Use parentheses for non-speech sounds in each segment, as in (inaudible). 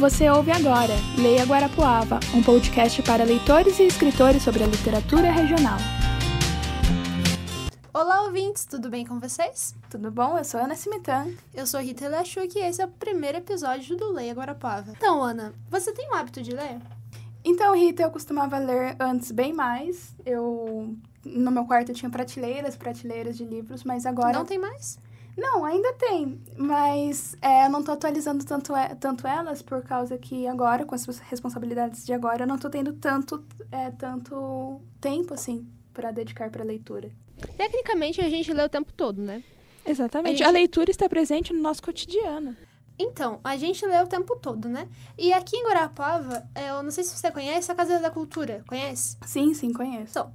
Você ouve agora Leia Guarapuava, um podcast para leitores e escritores sobre a literatura regional. Olá, ouvintes, tudo bem com vocês? Tudo bom? Eu sou Ana Simitan. Eu sou Rita Lachuk e esse é o primeiro episódio do Leia Guarapuava. Então, Ana, você tem o hábito de ler? Então, Rita, eu costumava ler antes bem mais. Eu no meu quarto tinha prateleiras, prateleiras de livros, mas agora Não tem mais? Não, ainda tem, mas é, eu não tô atualizando tanto, tanto elas por causa que agora, com as responsabilidades de agora, eu não tô tendo tanto, é, tanto tempo, assim, para dedicar para leitura. Tecnicamente, a gente lê o tempo todo, né? Exatamente. A gente- A leitura está presente no nosso cotidiano. Então, a gente lê o tempo todo, né? E aqui em Guarapuava, eu não sei se você conhece a Casa da Cultura. Conhece? Sim, sim, conheço. Então,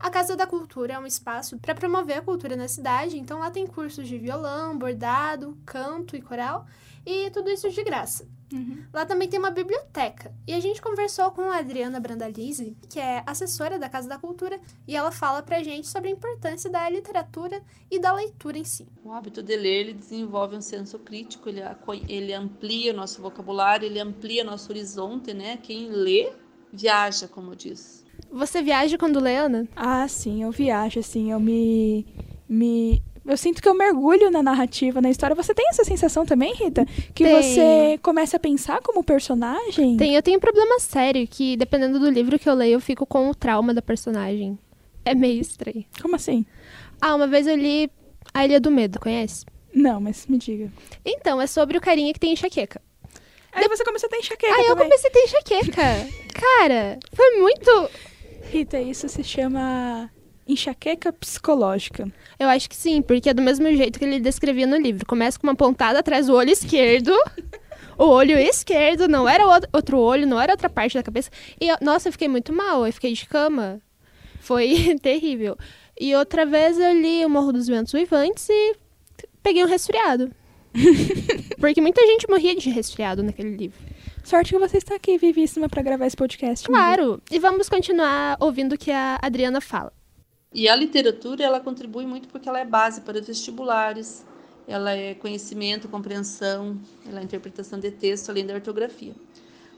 a Casa da Cultura é um espaço para promover a cultura na cidade, então lá tem cursos de violão, bordado, canto e coral, e tudo isso de graça. Uhum. Lá também tem uma biblioteca. E a gente conversou com a Adriana Brandalize, que é assessora da Casa da Cultura, e ela fala pra gente sobre a importância da literatura e da leitura em si. O hábito de ler, ele desenvolve um senso crítico, ele, ele amplia o nosso vocabulário, ele amplia nosso horizonte, né? Quem lê, viaja, como diz. Você viaja quando lê, Ana? Ah, sim, eu viajo, assim, eu me. me... Eu sinto que eu mergulho na narrativa, na história. Você tem essa sensação também, Rita? Que você começa a pensar como personagem? Tem, eu tenho um problema sério que, dependendo do livro que eu leio, eu fico com o trauma da personagem. É meio estranho. Como assim? Ah, uma vez eu li A Ilha do Medo, conhece? Não, mas me diga. Então, é sobre o carinha que tem enxaqueca. Aí você começou a ter enxaqueca Aí eu também. comecei a ter enxaqueca. (laughs) Cara, foi muito. Rita, isso se chama enxaqueca psicológica. Eu acho que sim, porque é do mesmo jeito que ele descrevia no livro. Começa com uma pontada atrás do olho esquerdo. (laughs) O olho esquerdo, não era outro- olho, não era outra parte da cabeça. E, eu- nossa, eu fiquei muito mal, eu fiquei de cama. Foi (laughs) terrível. E outra vez eu li O Morro dos Ventos Uivantes e peguei um resfriado. (laughs) Porque muita gente morria de resfriado naquele livro. Sorte que você está aqui, vivíssima, pra gravar esse podcast. amiga. Claro. E vamos continuar ouvindo o que a Adriana fala. E a literatura, ela contribui muito porque ela é base para os vestibulares, ela é conhecimento, compreensão, ela é interpretação de texto, além da ortografia.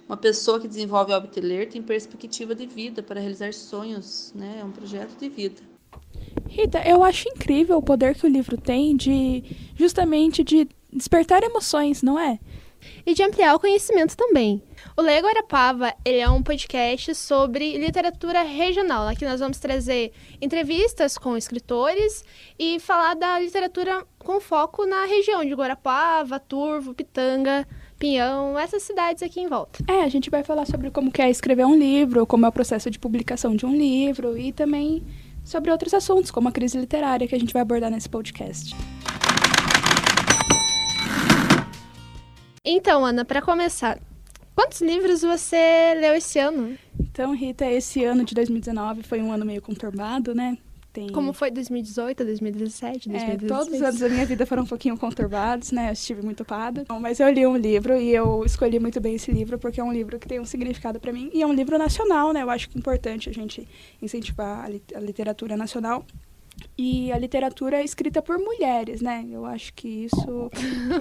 Uma pessoa que desenvolve de ler tem perspectiva de vida para realizar sonhos, né? É um projeto de vida. Rita, eu acho incrível o poder que o livro tem de justamente de despertar emoções, não é? E de ampliar o conhecimento também. O Leia Guarapava, ele é um podcast sobre literatura regional. Aqui nós vamos trazer entrevistas com escritores e falar da literatura com foco na região de Guarapava, Turvo, Pitanga, Pinhão, essas cidades aqui em volta. É, a gente vai falar sobre como é escrever um livro, como é o processo de publicação de um livro e também sobre outros assuntos, como a crise literária que a gente vai abordar nesse podcast. Então, Ana, para começar, quantos livros você leu esse ano? Então, Rita, esse ano de 2019 foi um ano meio conturbado, né? Tem Como foi 2018, 2017, É, 2016? todos os anos da minha vida foram um pouquinho conturbados, né? Eu estive muito ocupada. Mas eu li um livro e eu escolhi muito bem esse livro porque é um livro que tem um significado para mim e é um livro nacional, né? Eu acho que é importante a gente incentivar a literatura nacional e a literatura escrita por mulheres, né? Eu acho que isso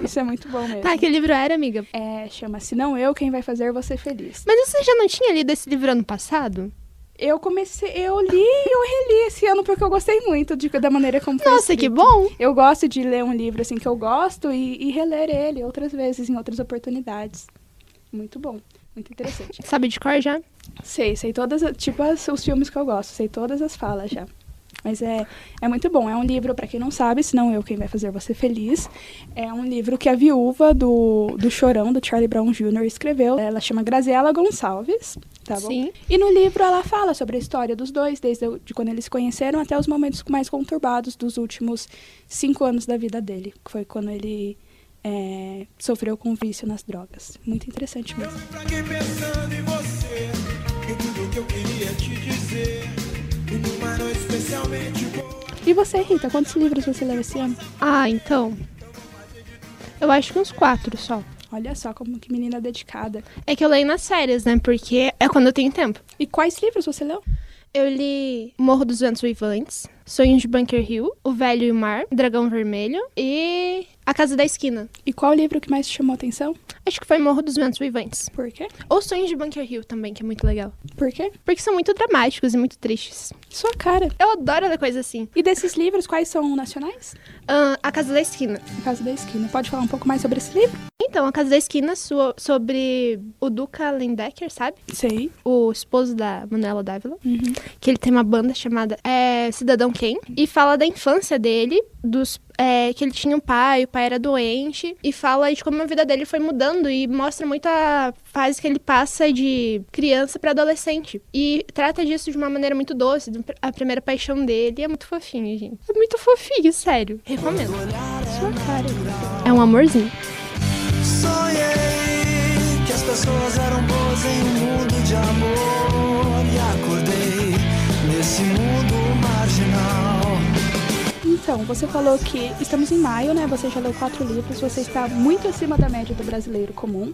isso é muito bom mesmo. Tá, que livro era, amiga? É, chama Se Não Eu, Quem Vai Fazer Você Feliz. Mas você já não tinha lido esse livro ano passado? Eu comecei, eu li e eu reli esse ano porque eu gostei muito de, da maneira como foi Nossa, que escrito. bom! Eu gosto de ler um livro assim que eu gosto e, e reler ele outras vezes, em outras oportunidades. Muito bom, muito interessante. Sabe de cor já? sei, sei todas, as- tipo as- os filmes que eu gosto, sei todas as falas já. Mas é, é muito bom. É um livro, para quem não sabe, senão eu quem vai fazer você feliz. É um livro que a viúva do, do Chorão, do Charlie Brown Jr., escreveu. Ela chama Graziela Gonçalves, tá bom? Sim. E no livro ela fala sobre a história dos dois, desde de quando eles se conheceram até os momentos mais conturbados dos últimos cinco anos da vida dele, que foi quando ele é, sofreu com vício nas drogas. Muito interessante mesmo. Pra quem pensando em você, em tudo que eu queria te dizer. E você, Rita, quantos livros você leu esse ano? Ah, então. Eu acho que uns quatro só. Olha só como que menina dedicada. É que eu leio nas férias, né? Porque é quando eu tenho tempo. E quais livros você leu? Eu li Morro dos Ventos Uivantes, Sonhos de Bunker Hill, O Velho e o Mar, Dragão Vermelho e A Casa da Esquina. E qual livro que mais te chamou a atenção? Acho que foi Morro dos Ventos Vivantes. Por quê? Ou Sonhos de Bunker Hill também, que é muito legal. Por quê? Porque são muito dramáticos e muito tristes. Sua cara. Eu adoro ler coisa assim. E desses livros, quais são nacionais? Ah, a Casa da Esquina. A Casa da Esquina. Pode falar um pouco mais sobre esse livro? Então, a Casa da Esquina so- sobre o Duca Lendecker, sabe? Sei. O esposo da Manuela Dávila. Uhum. Que ele tem uma banda chamada é, Cidadão Quem. E fala da infância dele, dos é, que ele tinha um pai, o pai era doente. E fala de como a vida dele foi mudando. E mostra muito a fase que ele passa de criança pra adolescente. E trata disso de uma maneira muito doce. do- A primeira paixão dele é muito fofinho, gente. É muito fofinho, sério. Recomendo. Sua cara. É um amorzinho. Sonhei que as pessoas eram boas em um mundo de amor e acordei nesse mundo. Então, você falou que estamos em maio, né? Você já leu quatro livros, você está muito acima da média do brasileiro comum,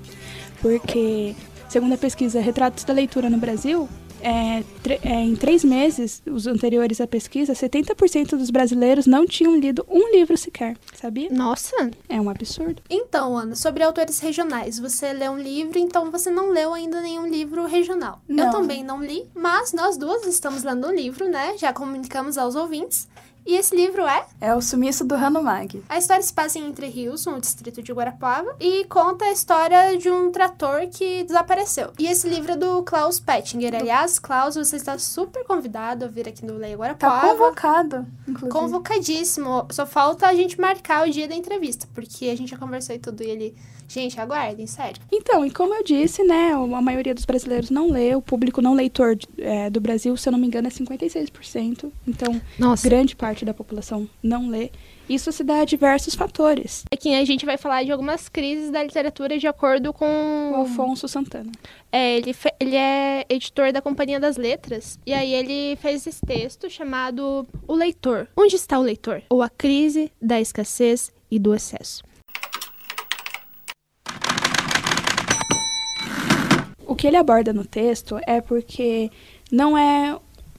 porque, segundo a pesquisa Retratos da Leitura no Brasil, é, é, em três meses, os anteriores à pesquisa, 70% dos brasileiros não tinham lido um livro sequer, sabia? Nossa, É um absurdo. Então, Ana, sobre autores regionais, você lê um livro, então você não leu ainda nenhum livro regional. Não. Eu também não li, mas nós duas estamos lendo um livro, né? Já comunicamos aos ouvintes. E esse livro é É o sumiço do Hanomag. A história se passa em Entre Rios, no distrito de Guarapava, e conta a história de um trator que desapareceu. E esse livro é do Klaus Pettinger. Aliás, Klaus, você está super convidado a vir aqui no Leia Tá Guarapava. convocado, inclusive. Convocadíssimo. Só falta a gente marcar o dia da entrevista, porque a gente já conversou e tudo e ele. Gente, aguardem, sério. Então, e como eu disse, né, a maioria dos brasileiros não lê, o público não leitor é, do Brasil, se eu não me engano, é 56%. Então, nossa. grande parte da população não lê. Isso se dá a diversos fatores. Aqui a gente vai falar de algumas crises da literatura de acordo com. O Alfonso Santana. É, ele, fe- ele é editor da Companhia das Letras. E aí ele fez esse texto chamado O Leitor. Onde está o leitor? Ou a crise da escassez e do excesso. O que ele aborda no texto é porque não é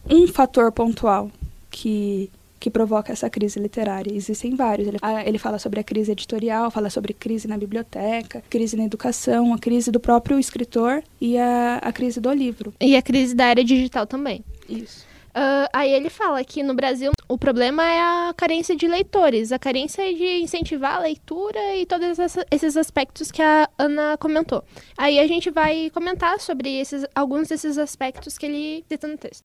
um fator pontual que, que provoca essa crise literária. Existem vários. Ele, ah, ele fala sobre a crise editorial, fala sobre crise na biblioteca, crise na educação, a crise do próprio escritor e a, a crise do livro. E a crise da área digital também. Isso. Ah, aí ele fala que no Brasil o problema é a carência de leitores, a carência de incentivar a leitura e todos esses aspectos que a Ana comentou. Aí a gente vai comentar sobre esses, alguns desses aspectos que ele cita no texto.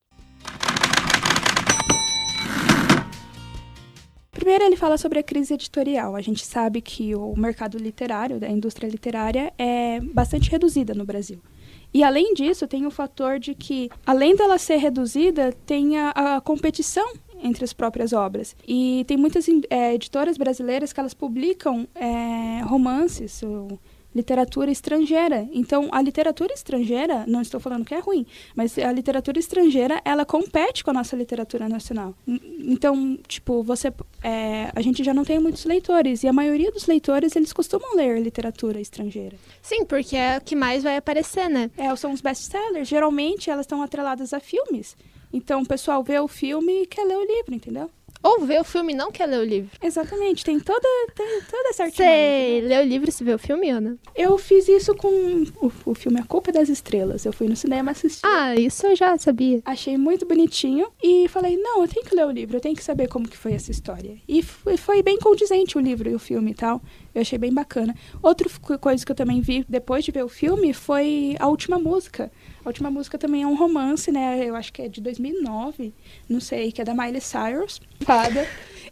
Primeiro, ele fala sobre a crise editorial. A gente sabe que o mercado literário, da indústria literária, é bastante reduzida no Brasil. E, além disso, tem o fator de que, além dela ser reduzida, tem a, a competição entre as próprias obras. E tem muitas eh, editoras brasileiras que elas publicam eh, romances, ou literatura estrangeira. Então, a literatura estrangeira, não estou falando que é ruim, mas a literatura estrangeira, ela compete com a nossa literatura nacional. Então, tipo, você, é, a gente já não tem muitos leitores, e a maioria dos leitores, eles costumam ler literatura estrangeira. Sim, porque é o que mais vai aparecer, né? É, são os best-sellers. Geralmente, elas estão atreladas a filmes. Então, o pessoal vê o filme e quer ler o livro, entendeu? Ou vê o filme não quer ler o livro. Exatamente, tem toda, tem toda essa artimanha? Você lê o livro e se vê o filme, Ana? Eu fiz isso com o, o filme A Culpa das Estrelas. Eu fui no cinema assistir. Ah, isso eu já sabia. Achei muito bonitinho e falei, não, eu tenho que ler o livro, eu tenho que saber como que foi essa história. E foi, foi bem condizente o livro e o filme e tal. Eu achei bem bacana. Outra coisa que eu também vi depois de ver o filme foi a última música. A última música também é um romance, né? Eu acho que é de 2009, não sei, que é da Miley Cyrus. Fada.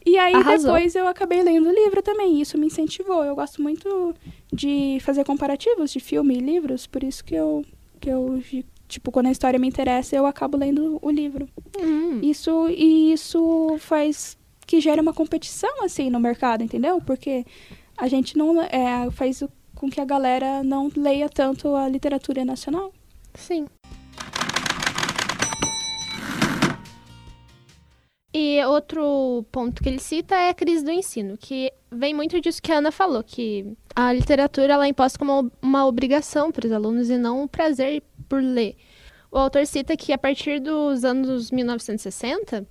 E aí Arrasou. depois eu acabei lendo o livro também, isso me incentivou. Eu gosto muito de fazer comparativos de filme e livros, por isso que eu que eu tipo quando a história me interessa, eu acabo lendo o livro. Hum. Isso e isso faz que gere uma competição assim no mercado, entendeu? Porque a gente não é, faz com que a galera não leia tanto a literatura nacional. Sim. E outro ponto que ele cita é a crise do ensino, que vem muito disso que a Ana falou, que a literatura ela é imposta como uma obrigação para os alunos e não um prazer por ler. O autor cita que a partir dos anos 1960,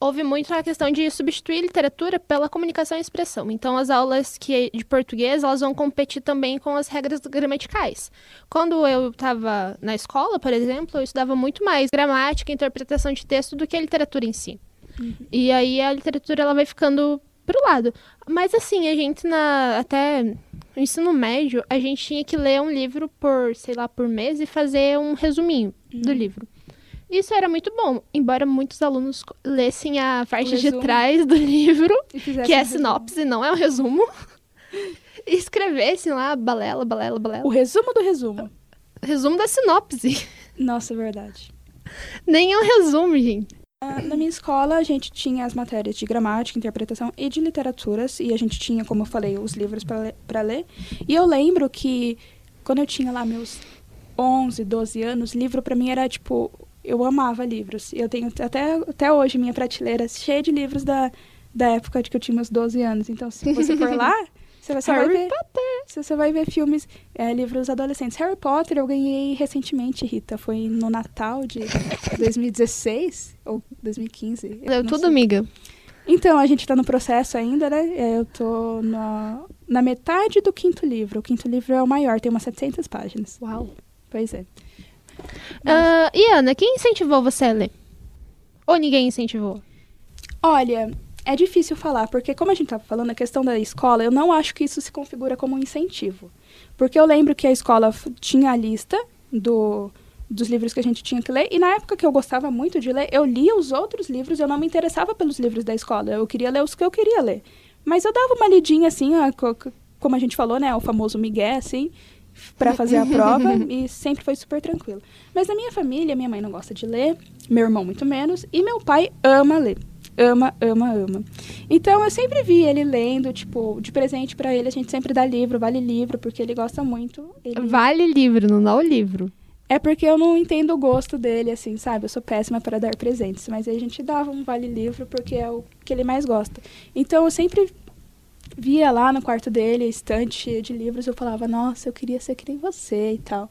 houve muito a questão de substituir literatura pela comunicação e expressão. Então, as aulas que de português, elas vão competir também com as regras gramaticais. Quando eu estava na escola, por exemplo, eu estudava muito mais gramática e interpretação de texto do que a literatura em si. Uhum. E aí a literatura ela vai ficando pro lado. Mas assim, a gente na até no ensino médio, a gente tinha que ler um livro por, sei lá, por mês e fazer um resuminho uhum. do livro. Isso era muito bom, embora muitos alunos lessem a parte de trás do (laughs) livro, que é sinopse, não é um resumo, (laughs) e escrevessem lá balela, balela, balela. O resumo do resumo. Resumo da sinopse. Nossa, verdade. Nem é um resumo, gente. Na minha escola, a gente tinha as matérias de gramática, interpretação e de literaturas, e a gente tinha, como eu falei, os livros para ler. E eu lembro que, quando eu tinha lá meus 11, 12 anos, livro para mim era tipo eu amava livros. Eu tenho até, até hoje minha prateleira cheia de livros da, da época de que eu tinha meus 12 anos. Então, se você for lá, (laughs) você vai, Harry vai ver, Potter. Você vai ver filmes, é, livros adolescentes. Harry Potter eu ganhei recentemente, Rita. Foi no Natal de (laughs) 2016 ou 2015. Leu tudo, sei. amiga. Então, a gente está no processo ainda, né? É, eu tô na, na metade do quinto livro. O quinto livro é o maior, tem umas 700 páginas. Uau! Pois é. Uh, e Ana, quem incentivou você a ler? Ou ninguém incentivou? Olha, é difícil falar, porque como a gente estava falando, a questão da escola, eu não acho que isso se configura como um incentivo. Porque eu lembro que a escola tinha a lista do, dos livros que a gente tinha que ler, e na época que eu gostava muito de ler, eu lia os outros livros, eu não me interessava pelos livros da escola, eu queria ler os que eu queria ler. Mas eu dava uma lidinha assim, como a gente falou, né, o famoso migué, assim, para fazer a prova (laughs) e sempre foi super tranquilo. Mas na minha família, minha mãe não gosta de ler, meu irmão muito menos, e meu pai ama ler. Ama, ama, ama. Então eu sempre vi ele lendo, tipo, de presente para ele, a gente sempre dá livro, vale livro, porque ele gosta muito. Ele... Vale livro, não dá o livro. É porque eu não entendo o gosto dele, assim, sabe? Eu sou péssima para dar presentes, mas aí a gente dava um vale livro porque é o que ele mais gosta. Então eu sempre via lá no quarto dele, estante cheia de livros, eu falava, nossa, eu queria ser que nem você e tal.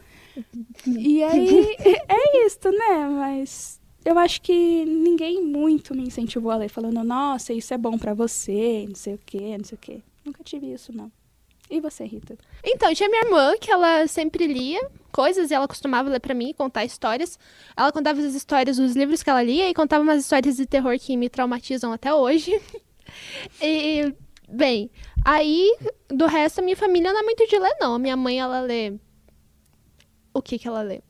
e aí, é isso, né? Mas eu acho que ninguém muito me incentivou a ler, falando, nossa, isso é bom para você, não sei o quê, não sei o quê. Nunca tive isso, não. E você, Rita? Então, tinha minha irmã, que ela sempre lia coisas e ela costumava ler para mim, contar histórias. Ela contava as histórias dos livros que ela lia e contava umas histórias de terror que me traumatizam até hoje. (laughs) e Bem, aí, do resto, a minha família não é muito de ler, não. A minha mãe, ela lê. O que que ela lê?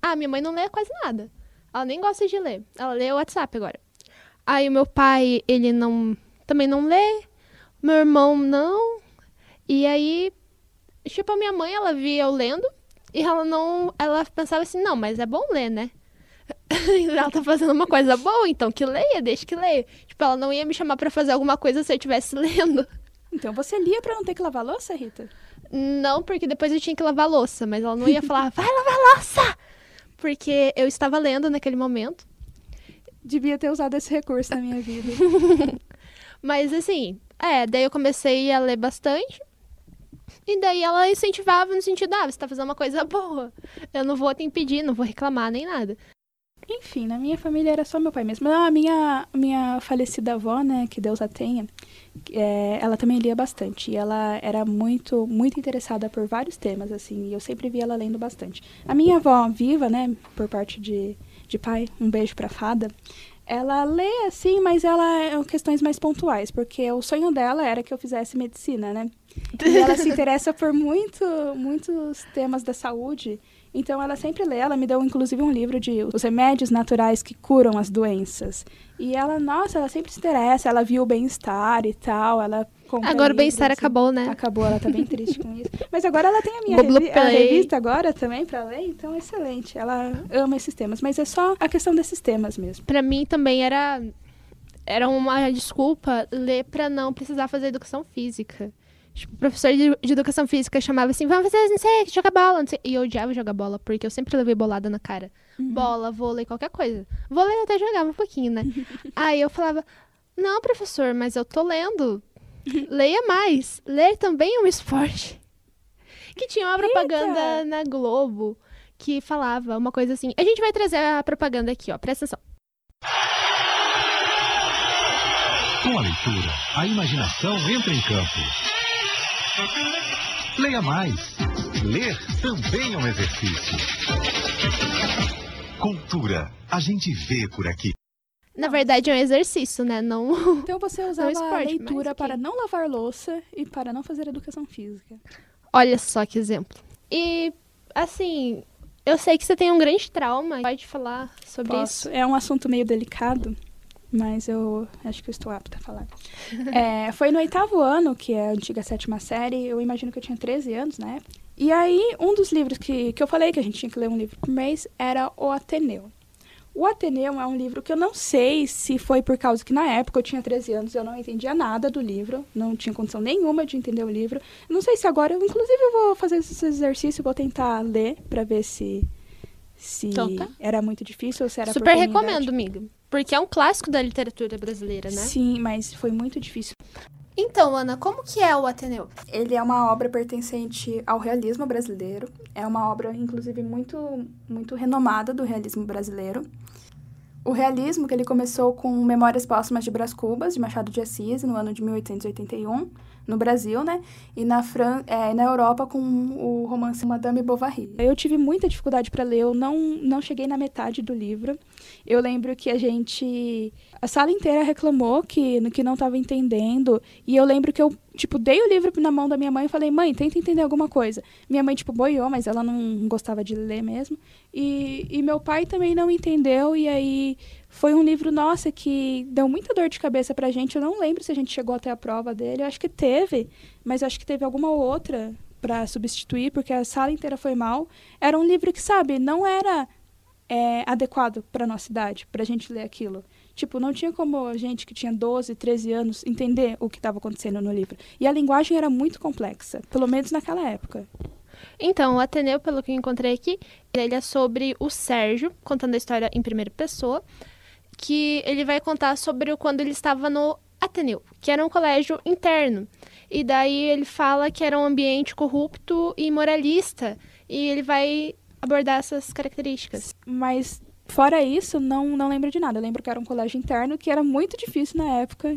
Ah, minha mãe não lê quase nada. Ela nem gosta de ler. Ela lê o WhatsApp agora. Aí, o meu pai, ele não. Também não lê. Meu irmão, não. E aí, tipo, a minha mãe, ela via eu lendo. E ela não. Ela pensava assim, não, mas é bom ler, né? (laughs) ela tá fazendo uma coisa boa, então que leia, deixa que leia. Tipo, ela não ia me chamar para fazer alguma coisa se eu estivesse (laughs) lendo. Então você lia para não ter que lavar louça, Rita? Não, porque depois eu tinha que lavar louça, mas ela não ia falar, vai lavar louça! Porque eu estava lendo naquele momento. Devia ter usado esse recurso na minha vida. (laughs) mas assim, é, daí eu comecei a ler bastante. E daí ela incentivava no sentido, ah, você tá fazendo uma coisa boa. Eu não vou te impedir, não vou reclamar nem nada. Enfim, na minha família era só meu pai mesmo. A minha, minha falecida avó, né, que Deus a tenha, é, ela também lia bastante. E ela era muito, muito interessada por vários temas, assim. E eu sempre via ela lendo bastante. A minha avó viva, né, por parte de, de pai, um beijo pra fada. Ela lê, assim, mas ela é questões mais pontuais. Porque o sonho dela era que eu fizesse medicina, né? E ela se (laughs) interessa por muito, muitos temas da saúde. Então ela sempre lê, ela me deu inclusive um livro de os remédios naturais que curam as doenças. E ela, nossa, ela sempre se interessa, ela viu o bem-estar e tal, ela Agora o bem-estar acabou, né? Acabou, ela tá bem triste com isso. Mas agora ela tem a minha (laughs) revi a revista agora também para ler, então excelente. Ela ama esses temas, mas é só a questão desses temas mesmo. Para mim também era era uma desculpa ler para não precisar fazer educação física. Tipo, o professor de, de, educação física chamava assim, vamos fazer, não sei, jogar bola, não sei. E eu odiava jogar bola, porque eu sempre levei bolada na cara. Uhum. Bola, vôlei, qualquer coisa. Vôlei eu até jogava um pouquinho, né? (laughs) Aí eu falava, não, professor, mas eu tô lendo. Leia mais. Ler também é um esporte. Que tinha uma propaganda Eita. na Globo que falava uma coisa assim. A gente vai trazer a propaganda aqui, ó. Presta atenção. Com a leitura, a imaginação entra em campo. Leia mais. Ler também é um exercício. Cultura, a gente vê por aqui. Na verdade, é um exercício, né? Não. (laughs) Então você usava esporte, a leitura para não lavar louça e para não fazer educação física. Olha só que exemplo. E, assim, eu sei que você tem um grande trauma. Pode falar sobre Posso. isso? É um assunto meio delicado, mas eu acho que eu estou apta a falar. (laughs) É, foi no oitavo ano, que é a antiga sétima série, eu imagino que eu tinha 13 anos na época. E aí, um dos livros que, que eu falei que a gente tinha que ler um livro por mês era O Ateneu. O Ateneu é um livro que eu não sei se foi por causa que na época eu tinha 13 anos, eu não entendia nada do livro, não tinha condição nenhuma de entender o livro. Não sei se agora, eu, inclusive, eu vou fazer esse exercício, vou tentar ler para ver se se Então tá. era muito difícil ou se era Super recomendo, amiga. Porque é um clássico da literatura brasileira, né? Sim, mas foi muito difícil. Então, Ana, como que é o Ateneu? Ele é uma obra pertencente ao realismo brasileiro. É uma obra, inclusive, muito, muito renomada do realismo brasileiro. O realismo, que ele começou com Memórias Póstumas de Brás Cubas, de Machado de Assis, no ano de 1881, no Brasil, né? E na, Fran é, na Europa com o romance Madame Bovary. Eu tive muita dificuldade para ler, eu não, não cheguei na metade do livro. Eu lembro que a gente... A sala inteira reclamou que, que não estava entendendo. E eu lembro que eu, tipo, dei o livro na mão da minha mãe e falei, mãe, tenta entender alguma coisa. Minha mãe, tipo, boiou, mas ela não gostava de ler mesmo. E, e meu pai também não entendeu. E aí foi um livro, nossa, que deu muita dor de cabeça pra gente. Eu não lembro se a gente chegou até a prova dele. Eu acho que teve, mas acho que teve alguma outra para substituir, porque a sala inteira foi mal. Era um livro que, sabe, não era é, adequado para nossa idade, pra gente ler aquilo. Tipo, não tinha como a gente que tinha 12, 13 anos entender o que estava acontecendo no livro. E a linguagem era muito complexa, pelo menos naquela época. Então, o Ateneu, pelo que eu encontrei aqui, ele é sobre o Sérgio, contando a história em primeira pessoa, que ele vai contar sobre quando ele estava no Ateneu, que era um colégio interno. E daí ele fala que era um ambiente corrupto e moralista, e ele vai abordar essas características. Mas fora isso, não, não lembro de nada. Eu lembro que era um colégio interno que era muito difícil na época.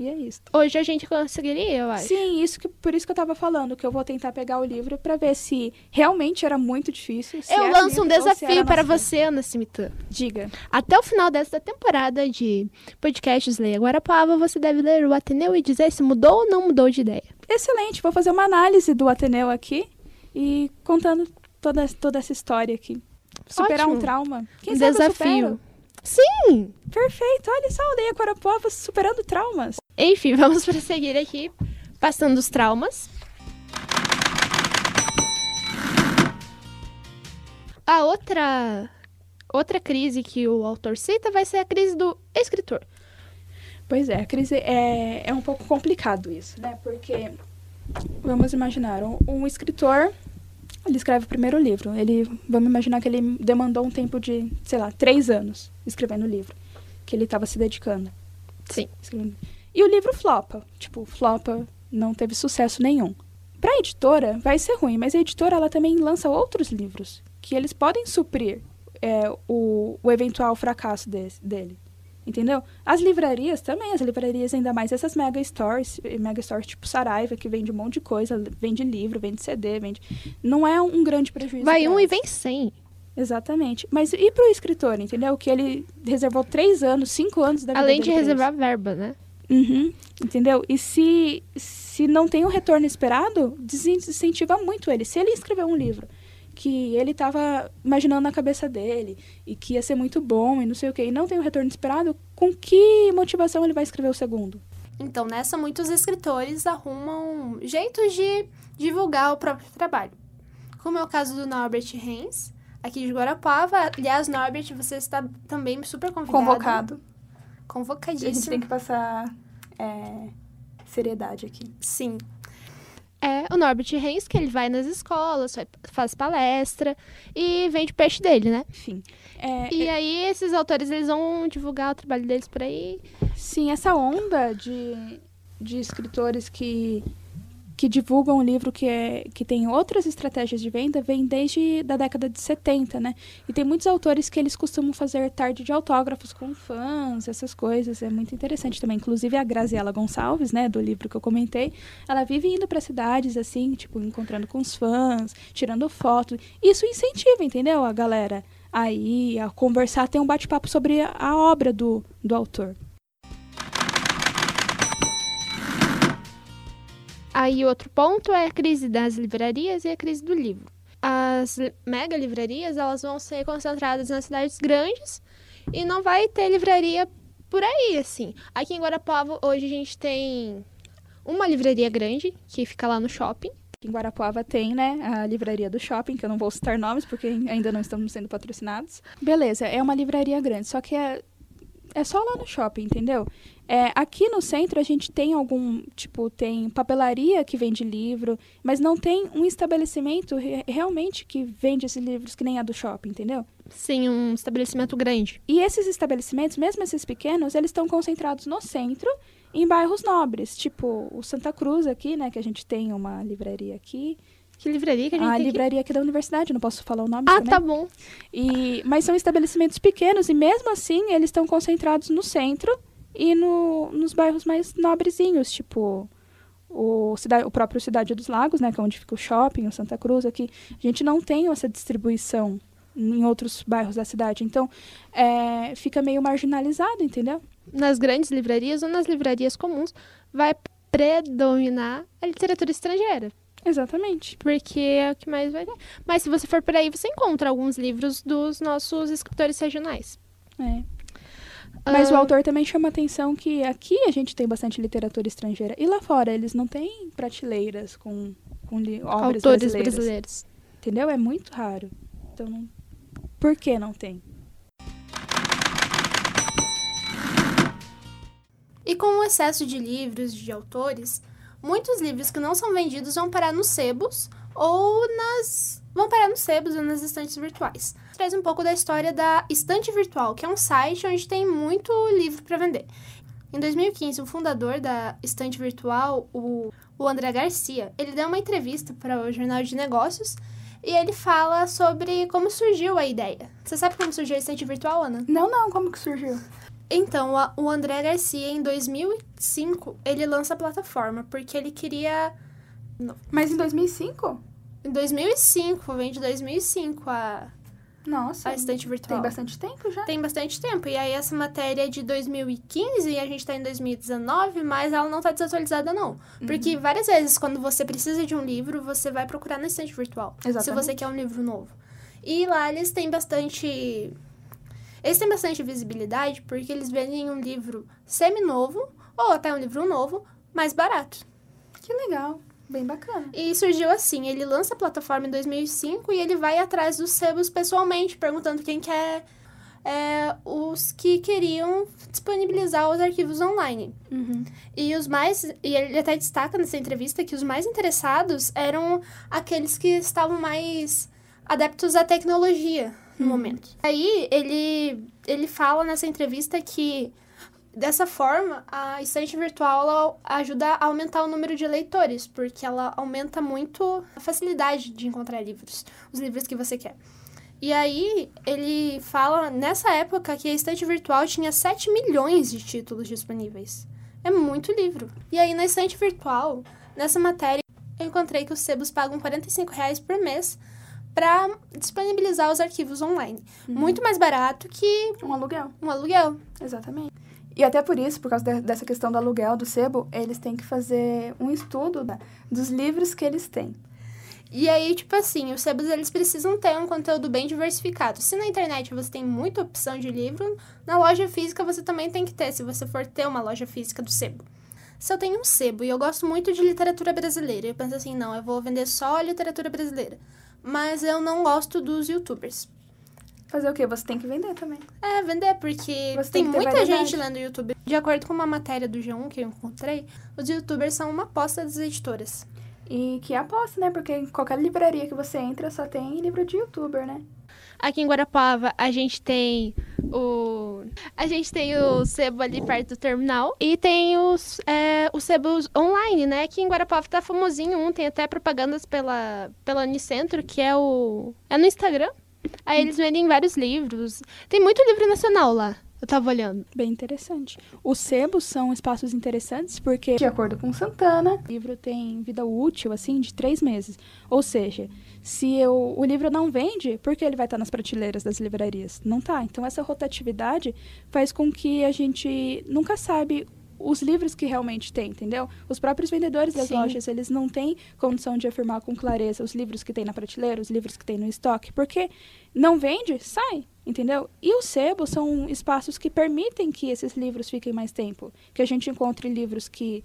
E é isso. Hoje a gente conseguiria, eu acho. Sim, isso que, por isso que eu tava falando, que eu vou tentar pegar o livro pra ver se realmente era muito difícil. Eu lanço um livro era desafio para você, Ana Cimitã. Diga. Até o final desta temporada de podcasts Leia Guarapava, você deve ler o Ateneu e dizer se mudou ou não mudou de ideia. Excelente, vou fazer uma análise do Ateneu aqui e contando toda, toda essa história aqui. Superar Ótimo. um trauma. Quem um desafio. Sim! Perfeito, olha só, Leia Corapuava superando traumas. Enfim, (laughs) vamos prosseguir aqui, passando os traumas. A outra, outra crise que o autor cita vai ser a crise do escritor. Pois é, a crise é, é um pouco complicado isso, né? Porque, vamos imaginar, um, um escritor, ele escreve o primeiro livro. Ele, vamos imaginar que ele demandou um tempo de, sei lá, três anos escrevendo o livro. Que ele estava se dedicando. Sim. Escrevendo. E o livro flopa. Tipo, flopa, não teve sucesso nenhum. Pra editora, vai ser ruim, mas a editora, ela também lança outros livros. Que eles podem suprir é, o, o eventual fracasso desse, dele. Entendeu? As livrarias também, as livrarias ainda mais essas mega stores, mega stores tipo Saraiva, que vende um monte de coisa, vende livro, vende CD, vende... Não é um grande prejuízo. Vai um e elas. vem cem. Exatamente. Mas e pro escritor, entendeu? Que ele reservou três anos, cinco anos da vida Além de reservar verba, né? Uhum, entendeu? E se, se não tem o retorno esperado, desincentiva muito ele. Se ele escreveu um livro que ele estava imaginando na cabeça dele e que ia ser muito bom e não sei o quê, e não tem o retorno esperado, com que motivação ele vai escrever o segundo? Então, nessa, muitos escritores arrumam jeitos de divulgar o próprio trabalho. Como é o caso do Norbert Reis, aqui de Guarapava. Aliás, Norbert, você está também super convidado. Convocado. A gente Convocadíssimo. tem que passar é, seriedade aqui. Sim. É o Norbert Reis, que ele vai nas escolas, fa- faz palestra e vende peixe dele, né? Enfim. É, E aí esses autores eles vão divulgar o trabalho deles por aí. Sim, essa onda de, de escritores que, que divulgam um livro que, é, que tem outras estratégias de venda vem desde da década de 70, né? E tem muitos autores que eles costumam fazer tarde de autógrafos com fãs, essas coisas. É muito interessante também. Inclusive a Graziela Gonçalves, né, do livro que eu comentei, ela vive indo para cidades assim, tipo, encontrando com os fãs, tirando foto. Isso incentiva, entendeu? A galera aí a conversar, ter um bate-papo sobre a, obra do, do autor. Aí outro ponto é a crise das livrarias e a crise do livro. As mega livrarias, elas vão ser concentradas nas cidades grandes e não vai ter livraria por aí, assim. Aqui em Guarapuava, hoje a gente tem uma livraria grande, que fica lá no shopping. Em Guarapuava tem, né, a livraria do shopping, que eu não vou citar nomes porque ainda não estamos sendo patrocinados. Beleza, é uma livraria grande, só que é, é só lá no shopping, entendeu? É, aqui no centro a gente tem algum, tipo, tem papelaria que vende livro, mas não tem um estabelecimento re- realmente que vende esses livros que nem a do shopping, entendeu? Sim, um estabelecimento grande. E esses estabelecimentos, mesmo esses pequenos, eles estão concentrados no centro, em bairros nobres, tipo o Santa Cruz aqui, né, que a gente tem uma livraria aqui, Que livraria que a gente a tem aqui? livraria aqui da universidade, não posso falar o nome Ah, também. tá bom. E, mas são estabelecimentos pequenos e mesmo assim eles estão concentrados no centro e no, nos bairros mais nobrezinhos, tipo o, cida- o próprio Cidade dos Lagos, né, que é onde fica o shopping, o Santa Cruz aqui. A gente não tem essa distribuição em outros bairros da cidade, então é, fica meio marginalizado, entendeu? Nas grandes livrarias ou nas livrarias comuns vai predominar a literatura estrangeira. Exatamente. Porque é o que mais vai ter. Mas se você for por aí, você encontra alguns livros dos nossos escritores regionais. É. Mas o Ah, autor também chama atenção que aqui a gente tem bastante literatura estrangeira e lá fora eles não têm prateleiras com, com obras Autores brasileiras. brasileiros. Entendeu? É muito raro. Então, não... por que não tem? E com o excesso de livros de autores, muitos livros que não são vendidos vão parar nos sebos ou nas. vão parar nos sebos ou nas estantes virtuais. Traz um pouco da história da Estante Virtual, que é um site onde tem muito livro para vender. Em 2015, o fundador da Estante Virtual, o, o André Garcia, ele deu uma entrevista para o Jornal de Negócios e ele fala sobre como surgiu a ideia. Você sabe como surgiu a Estante Virtual, Ana? Não, não, como que surgiu? Então, o André Garcia, em 2005, ele lança a plataforma, porque ele queria... Mas em 2005? Em 2005, vem de 2005 a, Nossa, a estante virtual. tem bastante tempo já. Tem bastante tempo. E aí, essa matéria é de 2015 e a gente tá em 2019, mas ela não tá desatualizada, não. Porque várias vezes, quando você precisa de um livro, você vai procurar na estante virtual. Se Exatamente. você quer um livro novo. E lá eles têm bastante. Eles têm bastante visibilidade porque eles vendem um livro semi-novo, ou até um livro novo, mais barato. Que legal, bem bacana. E surgiu assim, ele lança a plataforma em 2005 e ele vai atrás dos sebos pessoalmente, perguntando quem quer é, os que queriam disponibilizar os arquivos online. E os mais, e ele até destaca nessa entrevista que os mais interessados eram aqueles que estavam mais adeptos à tecnologia no momento. Aí ele, ele fala nessa entrevista que dessa forma a estante virtual ajuda a aumentar o número de leitores, porque ela aumenta muito a facilidade de encontrar livros, os livros que você quer. E aí, ele fala nessa época que a estante virtual tinha 7 milhões de títulos disponíveis. É muito livro. E aí, na estante virtual, nessa matéria, eu encontrei que os sebos pagam 45 reais por mês para disponibilizar os arquivos online. Muito mais barato que Um aluguel, um aluguel. exatamente. E até por isso, por causa de- dessa questão do aluguel do sebo, eles têm que fazer um estudo né, dos livros que eles têm. E aí, tipo assim, os sebos eles precisam ter um conteúdo bem diversificado. Se na internet você tem muita opção de livro, na loja física você também tem que ter, se você for ter uma loja física do sebo. Se eu tenho um sebo e eu gosto muito de literatura brasileira, eu penso assim, não, eu vou vender só literatura brasileira. Mas eu não gosto dos youtubers. Fazer o quê? Você tem que vender também. É, vender, porque Você tem tem muita variedade. gente lendo YouTube. De acordo com uma matéria do G1 que eu encontrei, os youtubers são uma aposta das editoras. E que aposta, né? Porque em qualquer livraria que você entra só tem livro de youtuber, né? Aqui em Guarapava, a gente tem o. A gente tem o sebo ali perto do terminal. E tem os, é, os sebos online, né? Que em Guarapava tá famosinho um, tem até propagandas pela, pela Unicentro, que é o. É no Instagram. Aí eles vendem vários livros. Tem muito livro nacional lá. Eu tava olhando. Bem interessante. Os sebos são espaços interessantes porque, de acordo com Santana, o livro tem vida útil, assim, de três meses. Ou seja, se eu, o livro não vende, por que ele vai estar nas prateleiras das livrarias? Não tá. Então, essa rotatividade faz com que a gente nunca sabe os livros que realmente tem, entendeu? Os próprios vendedores das Sim. lojas, eles não têm condição de afirmar com clareza os livros que tem na prateleira, os livros que tem no estoque, porque não vende, sai, entendeu? E os sebos são espaços que permitem que esses livros fiquem mais tempo, que a gente encontre livros que,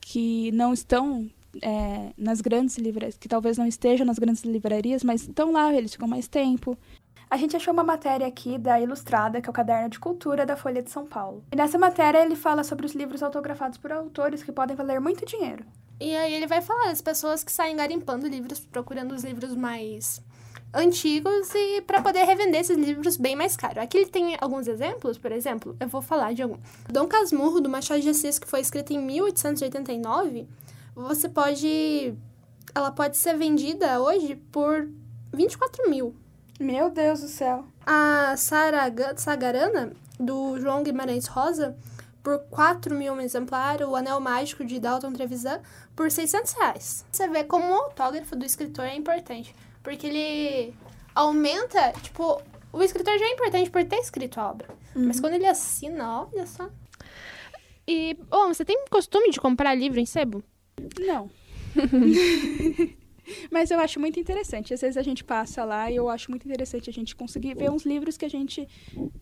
que não estão é, nas grandes livrarias, que talvez não estejam nas grandes livrarias, mas estão lá, eles ficam mais tempo. A gente achou uma matéria aqui da Ilustrada, que é o caderno de cultura da Folha de São Paulo. E nessa matéria ele fala sobre os livros autografados por autores que podem valer muito dinheiro. E aí ele vai falar das pessoas que saem garimpando livros, procurando os livros mais antigos e para poder revender esses livros bem mais caro. Aqui ele tem alguns exemplos, por exemplo, eu vou falar de algum. Dom Casmurro, do Machado de Assis, que foi escrito em 1889, você pode... Ela pode ser vendida hoje por 24 mil. Meu Deus do céu. A Saraga- Sagarana, do João Guimarães Rosa, por 4 mil um exemplar. O Anel Mágico, de Dalton Trevisan, por 600 reais. Você vê como o autógrafo do escritor é importante. Porque ele aumenta, tipo... O escritor já é importante por ter escrito a obra. Mas quando ele assina, olha só. E, bom, você tem costume de comprar livro em sebo? Não. (laughs) Mas eu acho muito interessante. Às vezes a gente passa lá e eu acho muito interessante a gente conseguir ver uns livros que a gente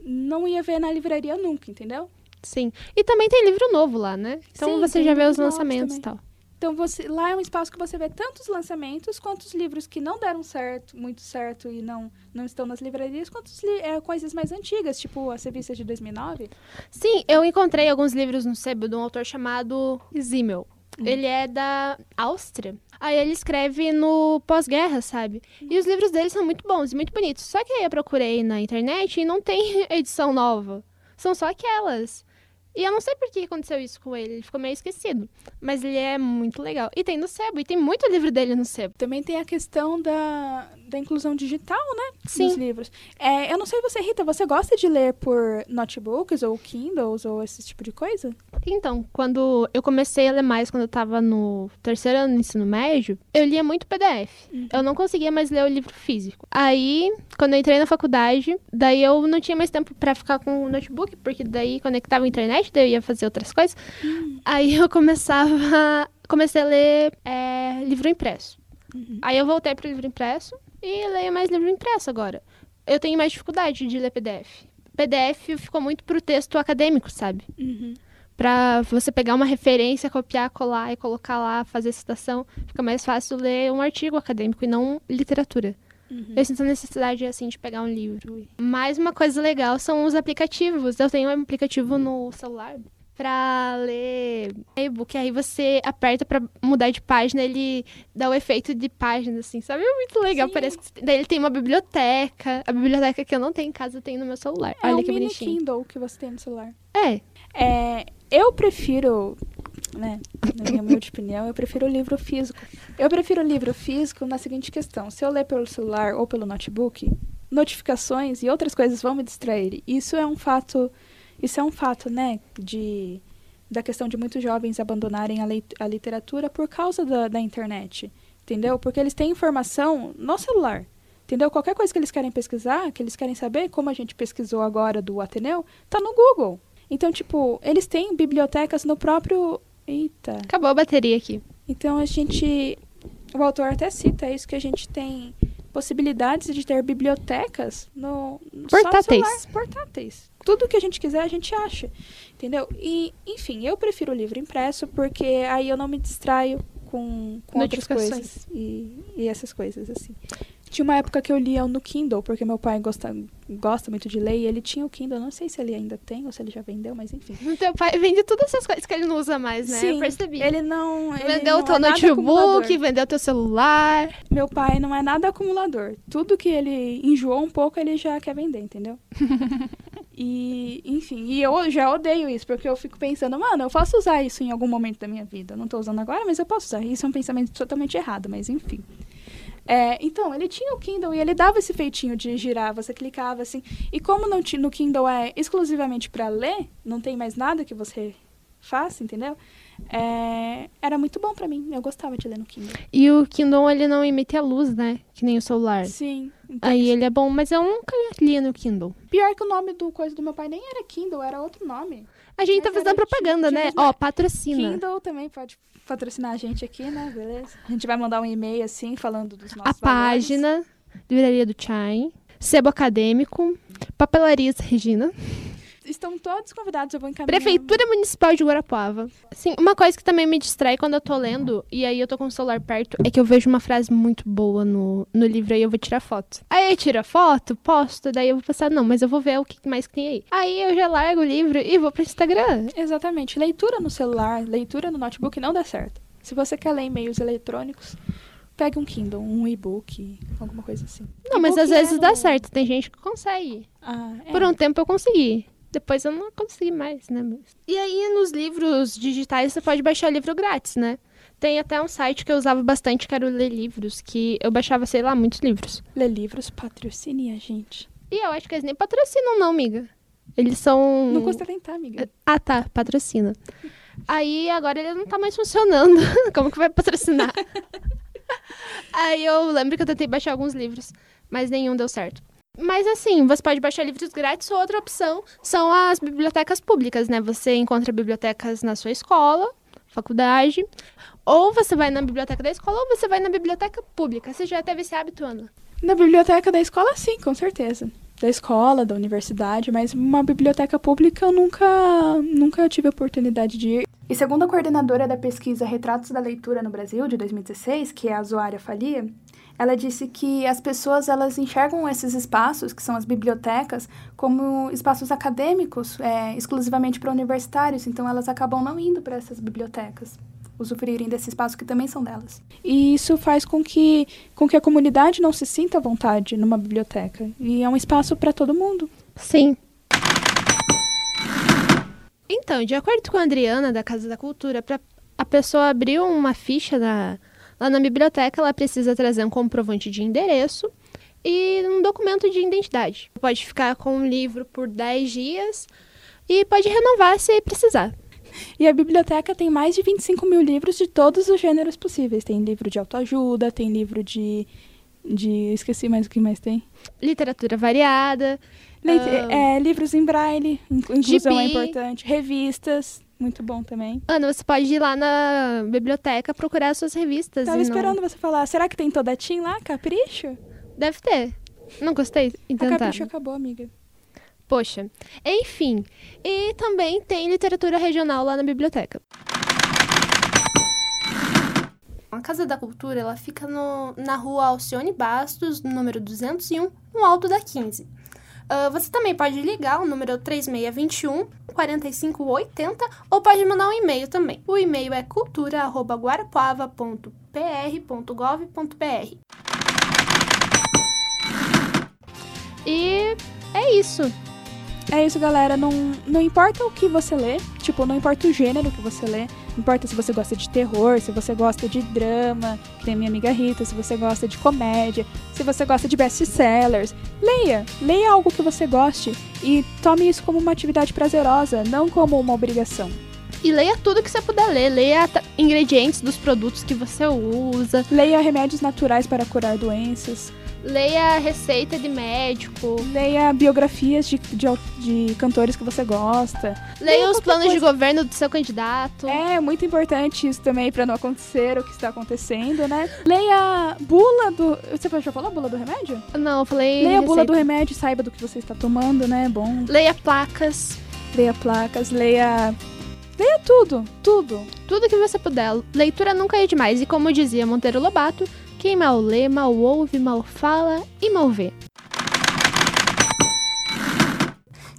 não ia ver na livraria nunca, entendeu? Sim. E também tem livro novo lá, né? Então Sim, você já vê os lançamentos e tal. Então você, lá é um espaço que você vê tanto os lançamentos quanto os livros que não deram certo, muito certo e não, não estão nas livrarias, quanto li- é, coisas mais antigas, tipo as revistas de 2009. Sim, eu encontrei alguns livros no sebo de um autor chamado Zimmel. Ele é da Áustria. Aí ele escreve no pós-guerra, sabe? E os livros dele são muito bons e muito bonitos. Só que aí eu procurei na internet e não tem (laughs) edição nova. São só aquelas. E eu não sei por que aconteceu isso com ele. Ele ficou meio esquecido. Mas ele é muito legal. E tem no sebo. E tem muito livro dele no sebo. Também tem a questão da, da inclusão digital, né? Sim. Nos livros. É, eu não sei você, Rita, você gosta de ler por notebooks ou Kindles ou esse tipo de coisa? Então, quando eu comecei a ler mais quando eu tava no terceiro ano do ensino médio, eu lia muito PDF. Eu não conseguia mais ler o livro físico. Aí, quando eu entrei na faculdade, daí eu não tinha mais tempo pra ficar com o notebook, porque daí conectava a internet, daí eu ia fazer outras coisas. Aí eu começava, comecei a ler é, livro impresso. Aí eu voltei pro livro impresso e leio mais livro impresso agora. Eu tenho mais dificuldade de ler PDF. PDF ficou muito pro texto acadêmico, sabe? Pra você pegar uma referência, copiar, colar e colocar lá, fazer citação, fica mais fácil ler um artigo acadêmico e não literatura. Eu sinto a necessidade, assim, de pegar um livro. Mais uma coisa legal são os aplicativos. Eu tenho um aplicativo no celular pra ler e-book. Aí você aperta pra mudar de página, ele dá o efeito de página, assim, sabe? É muito legal. Sim. Parece que Daí ele tem uma biblioteca. A biblioteca que eu não tenho em casa, eu tenho no meu celular. é Olha um que mini bonitinho. Kindle que você tem no celular. É, É, eu prefiro, né, na minha humilde opinião, eu prefiro o livro físico. Eu prefiro o livro físico na seguinte questão: se eu ler pelo celular ou pelo notebook, notificações e outras coisas vão me distrair. Isso é um fato, isso é um fato, né, de da questão de muitos jovens abandonarem a, leit- a literatura por causa da, da internet, entendeu? Porque eles têm informação no celular. Entendeu? Qualquer coisa que eles querem pesquisar, que eles querem saber, como a gente pesquisou agora do Ateneu, tá no Google. Então, tipo, eles têm bibliotecas no próprio. Eita. acabou a bateria aqui. Então a gente. O autor até cita isso, que a gente tem possibilidades de ter bibliotecas no. no Portáteis. celular, portáteis. Tudo que a gente quiser, a gente acha. Entendeu? E, enfim, eu prefiro o livro impresso, porque aí eu não me distraio com, com outras coisas. E, e essas coisas, assim. Tinha uma época que eu lia no Kindle, porque meu pai gosta, gosta muito de ler, e ele tinha o Kindle. Não sei se ele ainda tem ou se ele já vendeu, mas enfim. (laughs) Teu pai vende todas essas coisas que ele não usa mais, né? Eu percebi. Ele não. Ele vendeu não o teu é notebook, vendeu o teu celular. Meu pai não é nada acumulador. Tudo que ele enjoou um pouco, ele já quer vender, entendeu? (laughs) E, enfim, e eu já odeio isso, porque eu fico pensando, mano, eu posso usar isso em algum momento da minha vida. Eu não tô usando agora, mas eu posso usar. Isso é um pensamento totalmente errado, mas enfim. É, então, ele tinha o Kindle e ele dava esse feitinho de girar, você clicava assim. E como não no Kindle é exclusivamente para ler, não tem mais nada que você faça, entendeu? É, era muito bom para mim. Eu gostava de ler no Kindle. E o Kindle, ele não emite a luz, né? Que nem o celular. Sim. então Aí ele é bom, mas eu nunca li no Kindle. Pior que o nome do coisa do meu pai nem era Kindle, era outro nome. A gente tá Mas fazendo era propaganda, né? os Ó, patrocina. Kindle também pode patrocinar a gente aqui, né? Beleza? A gente vai mandar um e-mail assim, falando dos nossos A valores. página, Livraria do Chai, Sebo Acadêmico, Papelarias Regina, Estão todos convidados, eu vou encaminhar. Prefeitura Municipal de Guarapuava. Assim, uma coisa que também me distrai quando eu tô lendo, e aí eu tô com o celular perto, é que eu vejo uma frase muito boa no, no livro, aí eu vou tirar foto. Aí eu tiro a foto, posto, daí eu vou pensar, não, mas eu vou ver o que mais que tem aí. Aí eu já largo o livro e vou pro Instagram. Exatamente. Leitura no celular, leitura no notebook não dá certo. Se você quer ler e-mails eletrônicos, pegue um Kindle, um e-book, alguma coisa assim. Não, mas às vezes é dá no- certo, tem gente que consegue. Ah, é. Por um tempo eu consegui. Depois eu não consegui mais, né? Mas... E aí, nos livros digitais, você pode baixar livro grátis, né? Tem até um site que eu usava bastante, que era o Ler Livros, que eu baixava, sei lá, muitos livros. Ler livros, patrocine a gente. E eu acho que eles nem patrocinam, não, amiga. Eles são. Não custa tentar, amiga. Ah, tá, patrocina. Aí agora ele não tá mais funcionando. (laughs) Como que vai patrocinar? (laughs) Aí eu lembro que eu tentei baixar alguns livros, mas nenhum deu certo. Mas assim, você pode baixar livros grátis ou outra opção são as bibliotecas públicas, né? Você encontra bibliotecas na sua escola, faculdade, ou você vai na biblioteca da escola ou você vai na biblioteca pública. Você já teve esse hábito, Ana? Na biblioteca da escola, sim, com certeza. Da escola, da universidade, mas uma biblioteca pública eu nunca, nunca tive a oportunidade de ir. E segundo a coordenadora da pesquisa Retratos da Leitura no Brasil, de 2016, que é a Zoária Falia, ela disse que as pessoas elas enxergam esses espaços, que são as bibliotecas, como espaços acadêmicos, é, exclusivamente para universitários, então elas acabam não indo para essas bibliotecas usufruírem desse espaço que também são delas. E isso faz com que, com que a comunidade não se sinta à vontade numa biblioteca. E é um espaço para todo mundo. Sim. Então, de acordo com a Adriana, da Casa da Cultura, para a pessoa abrir uma ficha na, lá na biblioteca, ela precisa trazer um comprovante de endereço e um documento de identidade. Pode ficar com um livro por 10 dias e pode renovar se precisar. E a biblioteca tem mais de 25 mil livros de todos os gêneros possíveis. Tem livro de autoajuda, tem livro de. de esqueci mais o que mais tem. Literatura variada. Leite- Ah. é, livros em braille, inclu- inclusão é importante. Revistas, muito bom também. Ana, você pode ir lá na biblioteca procurar suas revistas. Tava e não- esperando você falar, será que tem toda Tim lá? Capricho? Deve ter. Não gostei? A Então tá. Capricho acabou, amiga. Poxa. Enfim. E também tem literatura regional lá na biblioteca. A Casa da Cultura ela fica no- na rua Alcione Bastos, número 201, no alto da 15. Ah, você também pode ligar o número 3621 4580 ou pode mandar um e-mail também. O e-mail é cultura@guarapuava.pr.gov.br. E é isso. É isso, galera. Não, não importa o que você lê, tipo, não importa o gênero que você lê, não importa se você gosta de terror, se você gosta de drama, que tem minha amiga Rita, se você gosta de comédia, se você gosta de best-sellers, leia. Leia algo que você goste e tome isso como uma atividade prazerosa, não como uma obrigação. E leia tudo que você puder ler. Leia ingredientes dos produtos que você usa. Leia remédios naturais para curar doenças. Leia receita de médico. Leia biografias de, de, de cantores que você gosta. Leia os qualquer planos de coisa. governo do seu candidato. É muito importante isso também para não acontecer o que está acontecendo, né? Leia bula do. Você já falou a bula do remédio? Não, eu falei. Leia a bula do remédio, saiba do que você está tomando, né? É bom. Leia placas. Leia placas, leia. Leia tudo, tudo. Tudo que você puder. Leitura nunca é demais. E como dizia Monteiro Lobato, quem mal lê, mal ouve, mal fala e mal vê.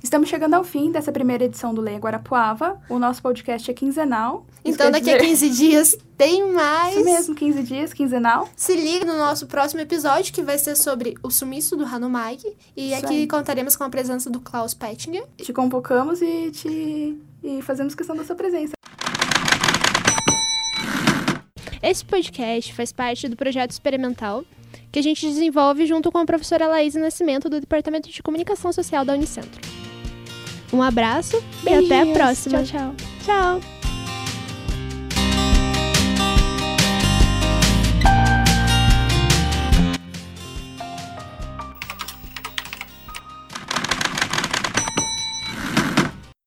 Estamos chegando ao fim dessa primeira edição do Leia Guarapuava. O nosso podcast é quinzenal Então, daqui a dizer- 15 dias tem mais. Isso mesmo, 15 dias, quinzenal. Se liga no nosso próximo episódio, que vai ser sobre o sumiço do Hanumag. E Isso aqui aí. contaremos com a presença do Klaus Pettinger. Te convocamos e te e fazemos questão da sua presença. Esse podcast faz parte do projeto experimental que a gente desenvolve junto com a professora Laís Nascimento do Departamento de Comunicação Social da Unicentro. Um abraço e até a Beijinhos. próxima. Tchau, tchau. Tchau.